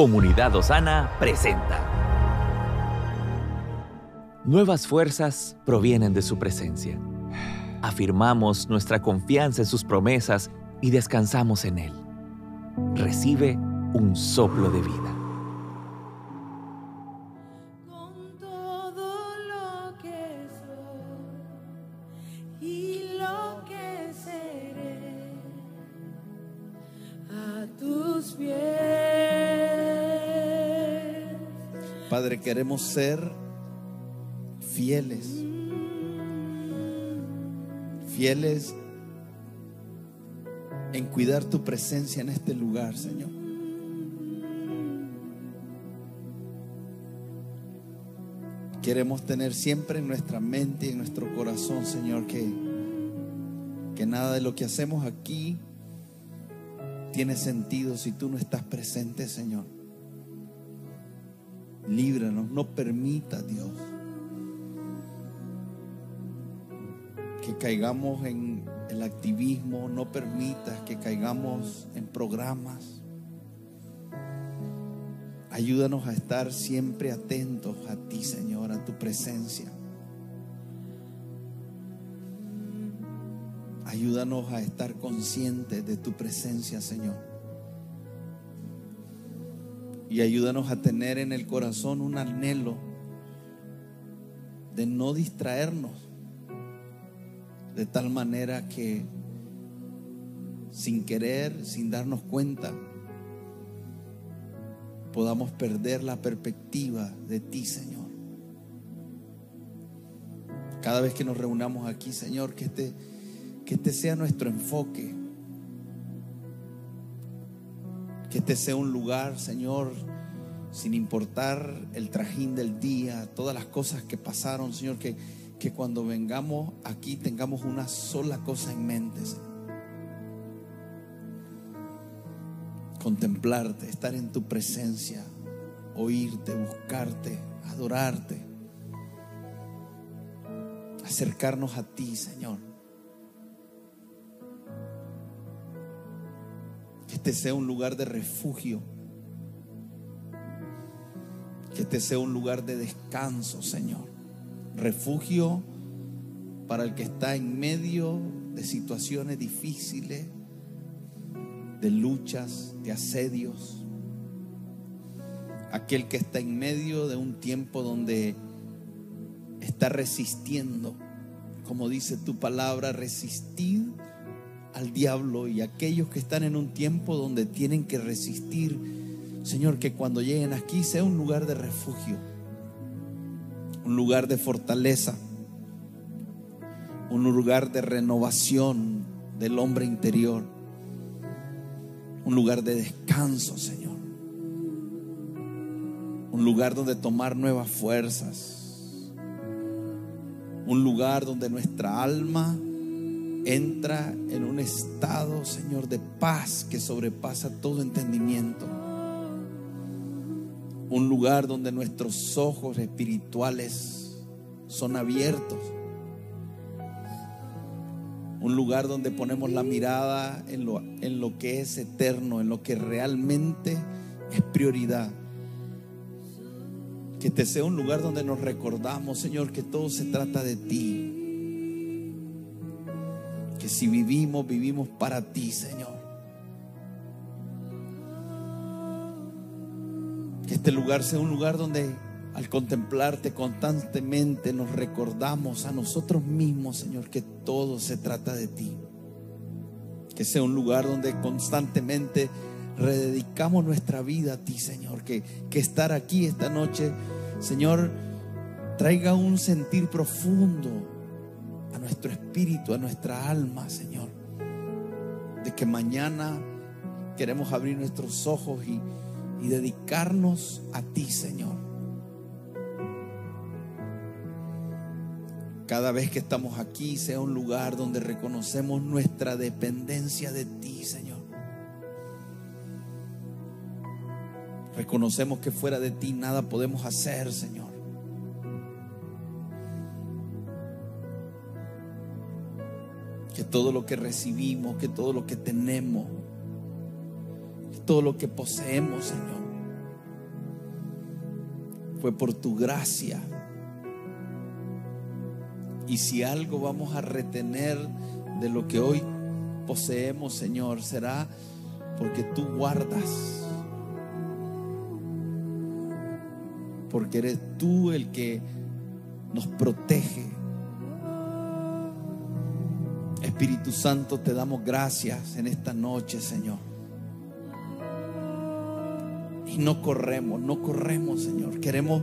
Comunidad Osana presenta. Nuevas fuerzas provienen de su presencia. Afirmamos nuestra confianza en sus promesas y descansamos en Él. Recibe un soplo de vida. Padre, queremos ser fieles. Fieles en cuidar tu presencia en este lugar, Señor. Queremos tener siempre en nuestra mente y en nuestro corazón, Señor, que, que nada de lo que hacemos aquí tiene sentido si tú no estás presente, Señor. Líbranos, no permita, Dios, que caigamos en el activismo, no permitas que caigamos en programas. Ayúdanos a estar siempre atentos a ti, Señor, a tu presencia. Ayúdanos a estar conscientes de tu presencia, Señor. Y ayúdanos a tener en el corazón un anhelo de no distraernos de tal manera que sin querer, sin darnos cuenta, podamos perder la perspectiva de ti, Señor. Cada vez que nos reunamos aquí, Señor, que este, que este sea nuestro enfoque. Que este sea un lugar, Señor, sin importar el trajín del día, todas las cosas que pasaron, Señor, que, que cuando vengamos aquí tengamos una sola cosa en mente, Señor. Contemplarte, estar en tu presencia, oírte, buscarte, adorarte, acercarnos a ti, Señor. Este sea un lugar de refugio. Que este sea un lugar de descanso, Señor. Refugio para el que está en medio de situaciones difíciles, de luchas, de asedios. Aquel que está en medio de un tiempo donde está resistiendo, como dice tu palabra, resistir al diablo y aquellos que están en un tiempo donde tienen que resistir, Señor, que cuando lleguen aquí sea un lugar de refugio, un lugar de fortaleza, un lugar de renovación del hombre interior, un lugar de descanso, Señor, un lugar donde tomar nuevas fuerzas, un lugar donde nuestra alma entra en un estado, Señor, de paz que sobrepasa todo entendimiento. Un lugar donde nuestros ojos espirituales son abiertos. Un lugar donde ponemos la mirada en lo, en lo que es eterno, en lo que realmente es prioridad. Que este sea un lugar donde nos recordamos, Señor, que todo se trata de ti que si vivimos, vivimos para ti, Señor. Que este lugar sea un lugar donde al contemplarte constantemente nos recordamos a nosotros mismos, Señor, que todo se trata de ti. Que sea un lugar donde constantemente rededicamos nuestra vida a ti, Señor. Que, que estar aquí esta noche, Señor, traiga un sentir profundo a nuestro espíritu, a nuestra alma, Señor. De que mañana queremos abrir nuestros ojos y, dedicarnos a ti, Señor. Cada vez que estamos aquí sea un lugar donde reconocemos nuestra dependencia de ti, Señor. Reconocemos que fuera de ti nada podemos hacer, Señor. Todo lo que recibimos, que todo lo que tenemos, todo lo que poseemos, Señor, fue por tu gracia. Y si algo vamos a retener de lo que hoy poseemos, Señor, será porque tú guardas. Porque eres tú el que nos protege. Espíritu Santo, te damos gracias en esta noche, Señor. Y no corremos, no corremos, Señor. Queremos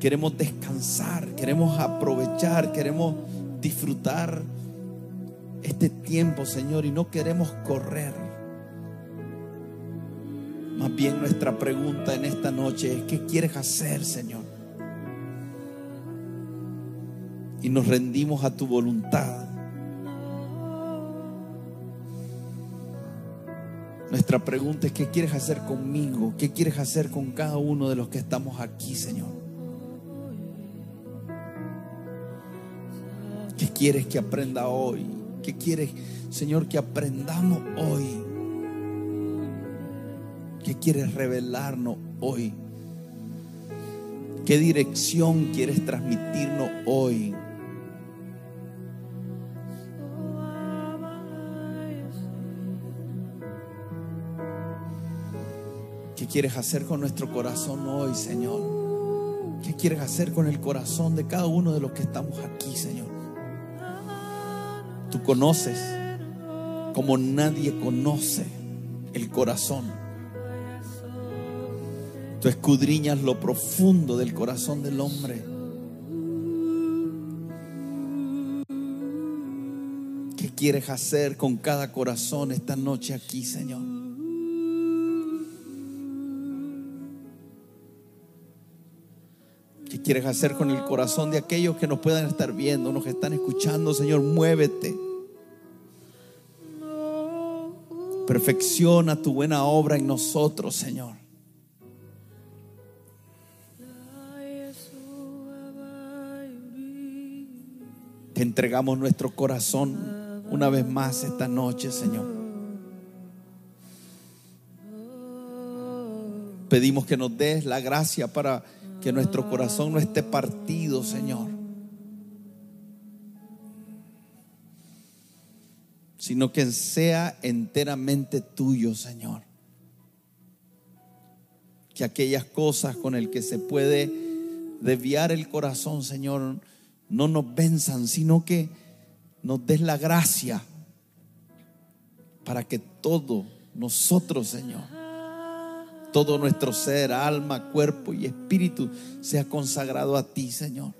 queremos descansar, queremos aprovechar, queremos disfrutar este tiempo, Señor, y no queremos correr. Más bien nuestra pregunta en esta noche es, ¿qué quieres hacer, Señor? Y nos rendimos a tu voluntad. Nuestra pregunta es, ¿qué quieres hacer conmigo? ¿Qué quieres hacer con cada uno de los que estamos aquí, Señor? ¿Qué quieres que aprenda hoy? ¿Qué quieres, Señor, que aprendamos hoy? ¿Qué quieres revelarnos hoy? ¿Qué dirección quieres transmitirnos hoy? ¿Qué quieres hacer con nuestro corazón hoy, Señor? ¿Qué quieres hacer con el corazón de cada uno de los que estamos aquí, Señor? Tú conoces como nadie conoce el corazón. Tú escudriñas lo profundo del corazón del hombre. ¿Qué quieres hacer con cada corazón esta noche aquí, Señor? Quieres hacer con el corazón de aquellos que nos puedan estar viendo, nos están escuchando, Señor? Muévete. Perfecciona tu buena obra en nosotros, Señor. Te entregamos nuestro corazón una vez más esta noche, Señor. Pedimos que nos des la gracia para que nuestro corazón no esté partido, Señor. Sino que sea enteramente tuyo, Señor. Que aquellas cosas con el que se puede desviar el corazón, Señor, no nos venzan, sino que nos des la gracia para que todo nosotros, Señor, todo nuestro ser, alma, cuerpo y espíritu sea consagrado a ti, Señor.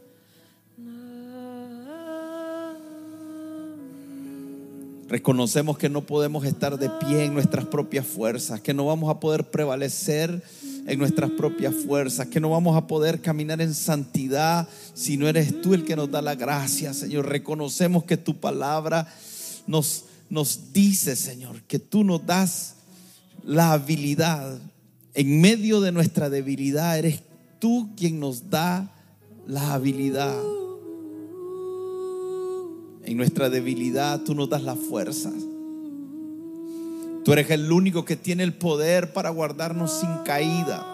Reconocemos que no podemos estar de pie en nuestras propias fuerzas, que no vamos a poder prevalecer en nuestras propias fuerzas, que no vamos a poder caminar en santidad si no eres tú el que nos da la gracia, Señor. Reconocemos que tu palabra nos, nos dice, Señor, que tú nos das la habilidad. En medio de nuestra debilidad, eres tú quien nos da la habilidad. En nuestra debilidad tú nos das la fuerza. Tú eres el único que tiene el poder para guardarnos sin caída.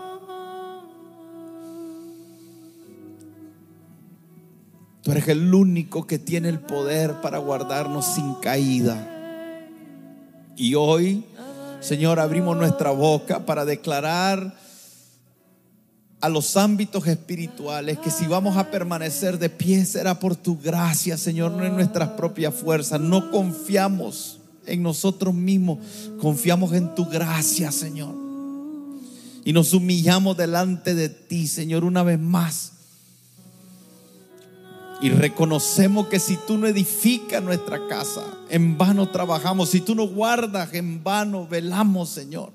Tú eres el único que tiene el poder para guardarnos sin caída. Y hoy, Señor, abrimos nuestra boca para declarar a los ámbitos espirituales, que si vamos a permanecer de pie será por tu gracia, Señor, no en nuestras propias fuerzas. No confiamos en nosotros mismos, confiamos en tu gracia, Señor. Y nos humillamos delante de ti, Señor, una vez más. Y reconocemos que si tú no edificas nuestra casa, en vano trabajamos. Si tú no guardas, en vano velamos, Señor.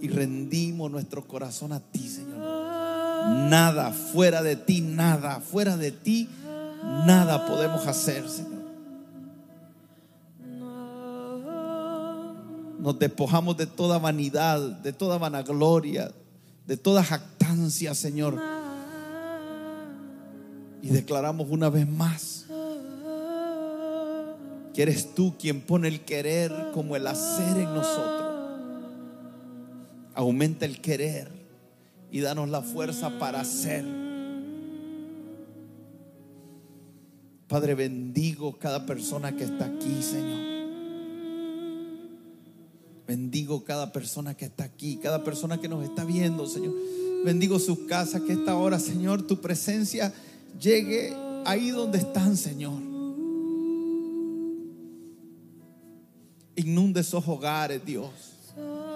y rendimos nuestro corazón a ti, Señor. Nada fuera de ti, nada fuera de ti, nada podemos hacer, Señor. Nos despojamos de toda vanidad, de toda vanagloria, de toda jactancia, Señor. Y declaramos una vez más que eres tú quien pone el querer como el hacer en nosotros. Aumenta el querer y danos la fuerza para hacer. Padre, bendigo cada persona que está aquí, Señor. Bendigo cada persona que está aquí, cada persona que nos está viendo, Señor. Bendigo sus casas, que esta hora, Señor, tu presencia llegue ahí donde están, Señor. Inunde esos hogares, Dios,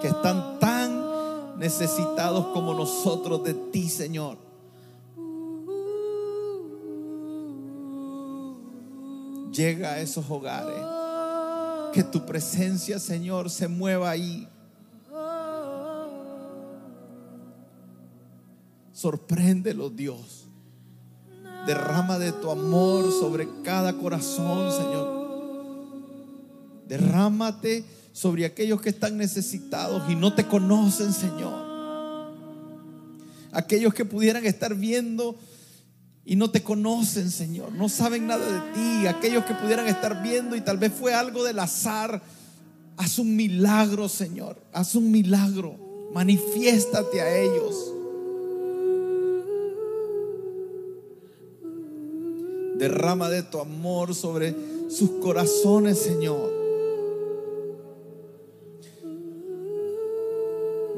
que están tan necesitados como nosotros de ti, Señor. Llega a esos hogares. Que tu presencia, Señor, se mueva ahí. Sorpréndelo, Dios. Derrama de tu amor sobre cada corazón, Señor. Derrámate sobre aquellos que están necesitados y no te conocen, Señor. Aquellos que pudieran estar viendo y no te conocen, Señor. No saben nada de ti. Aquellos que pudieran estar viendo y tal vez fue algo del azar. Haz un milagro, Señor. Haz un milagro. Manifiéstate a ellos. Derrama de tu amor sobre sus corazones, Señor.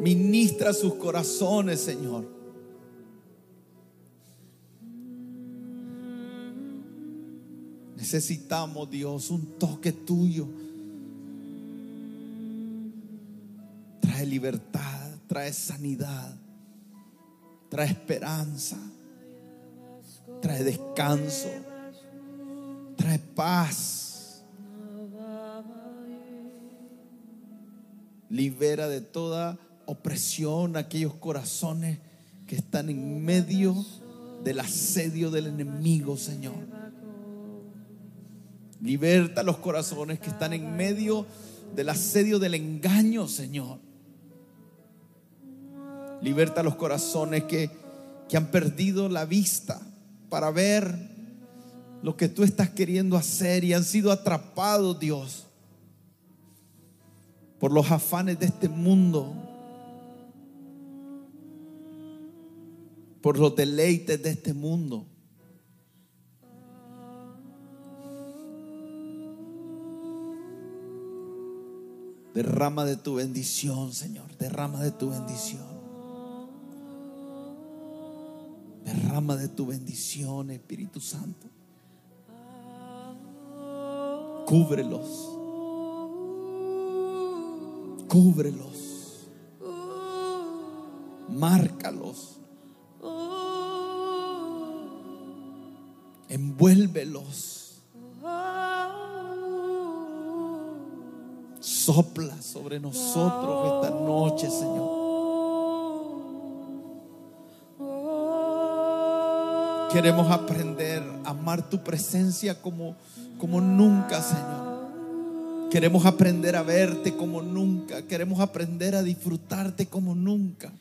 Ministra sus corazones, Señor. Necesitamos, Dios, un toque tuyo. Trae libertad, trae sanidad, trae esperanza, trae descanso, paz. Libera de toda opresión aquellos corazones que están en medio del asedio del enemigo, Señor. Liberta los corazones que están en medio del asedio del engaño, Señor. Liberta los corazones que, que han perdido la vista para ver lo que tú estás queriendo hacer y han sido atrapados, Dios, por los afanes de este mundo, por los deleites de este mundo. Derrama de tu bendición, Señor. Derrama de tu bendición. Derrama de tu bendición, Espíritu Santo. Cúbrelos. Cúbrelos. Márcalos. Envuélvelos. Sopla sobre nosotros esta noche, Señor. Queremos aprender a amar tu presencia como, como nunca, Señor. Queremos aprender a verte como nunca. Queremos aprender a disfrutarte como nunca.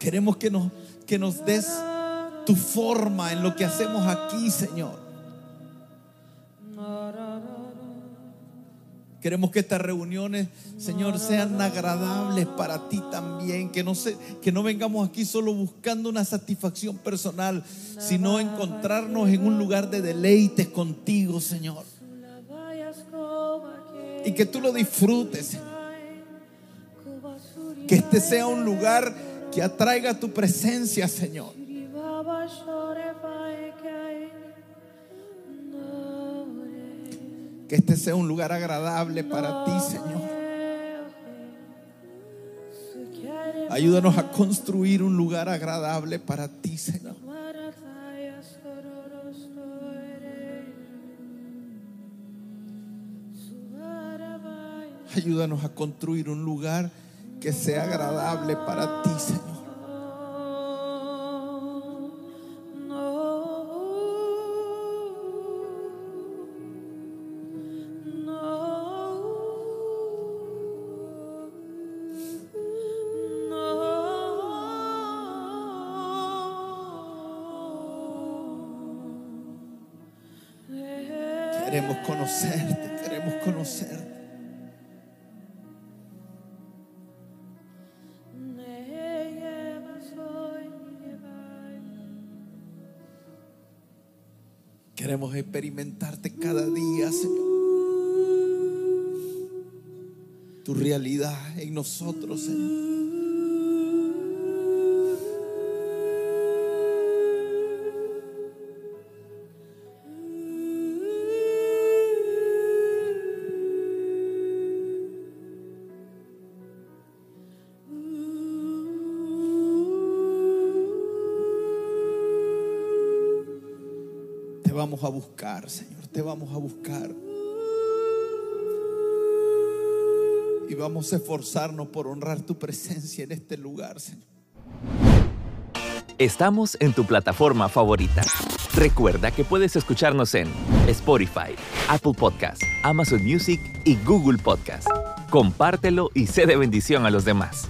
Queremos que nos, que nos des tu forma en lo que hacemos aquí, Señor. Queremos que estas reuniones, Señor, sean agradables para ti también. Que no, que no vengamos aquí solo buscando una satisfacción personal, sino encontrarnos en un lugar de deleites contigo, Señor. Y que tú lo disfrutes. Que este sea un lugar que atraiga tu presencia, Señor. Que este sea un lugar agradable para ti, Señor. Ayúdanos a construir un lugar agradable para ti, Señor. Ayúdanos a construir un lugar que sea agradable para ti, Señor. Queremos conocerte, queremos conocerte. Queremos experimentarte cada día, Señor. Tu realidad en nosotros, Señor. Vamos a buscar, Señor. Te vamos a buscar. Y vamos a esforzarnos por honrar tu presencia en este lugar, Señor. Estamos en tu plataforma favorita. Recuerda que puedes escucharnos en Spotify, Apple Podcast, Amazon Music y Google Podcast. Compártelo y sé de bendición a los demás.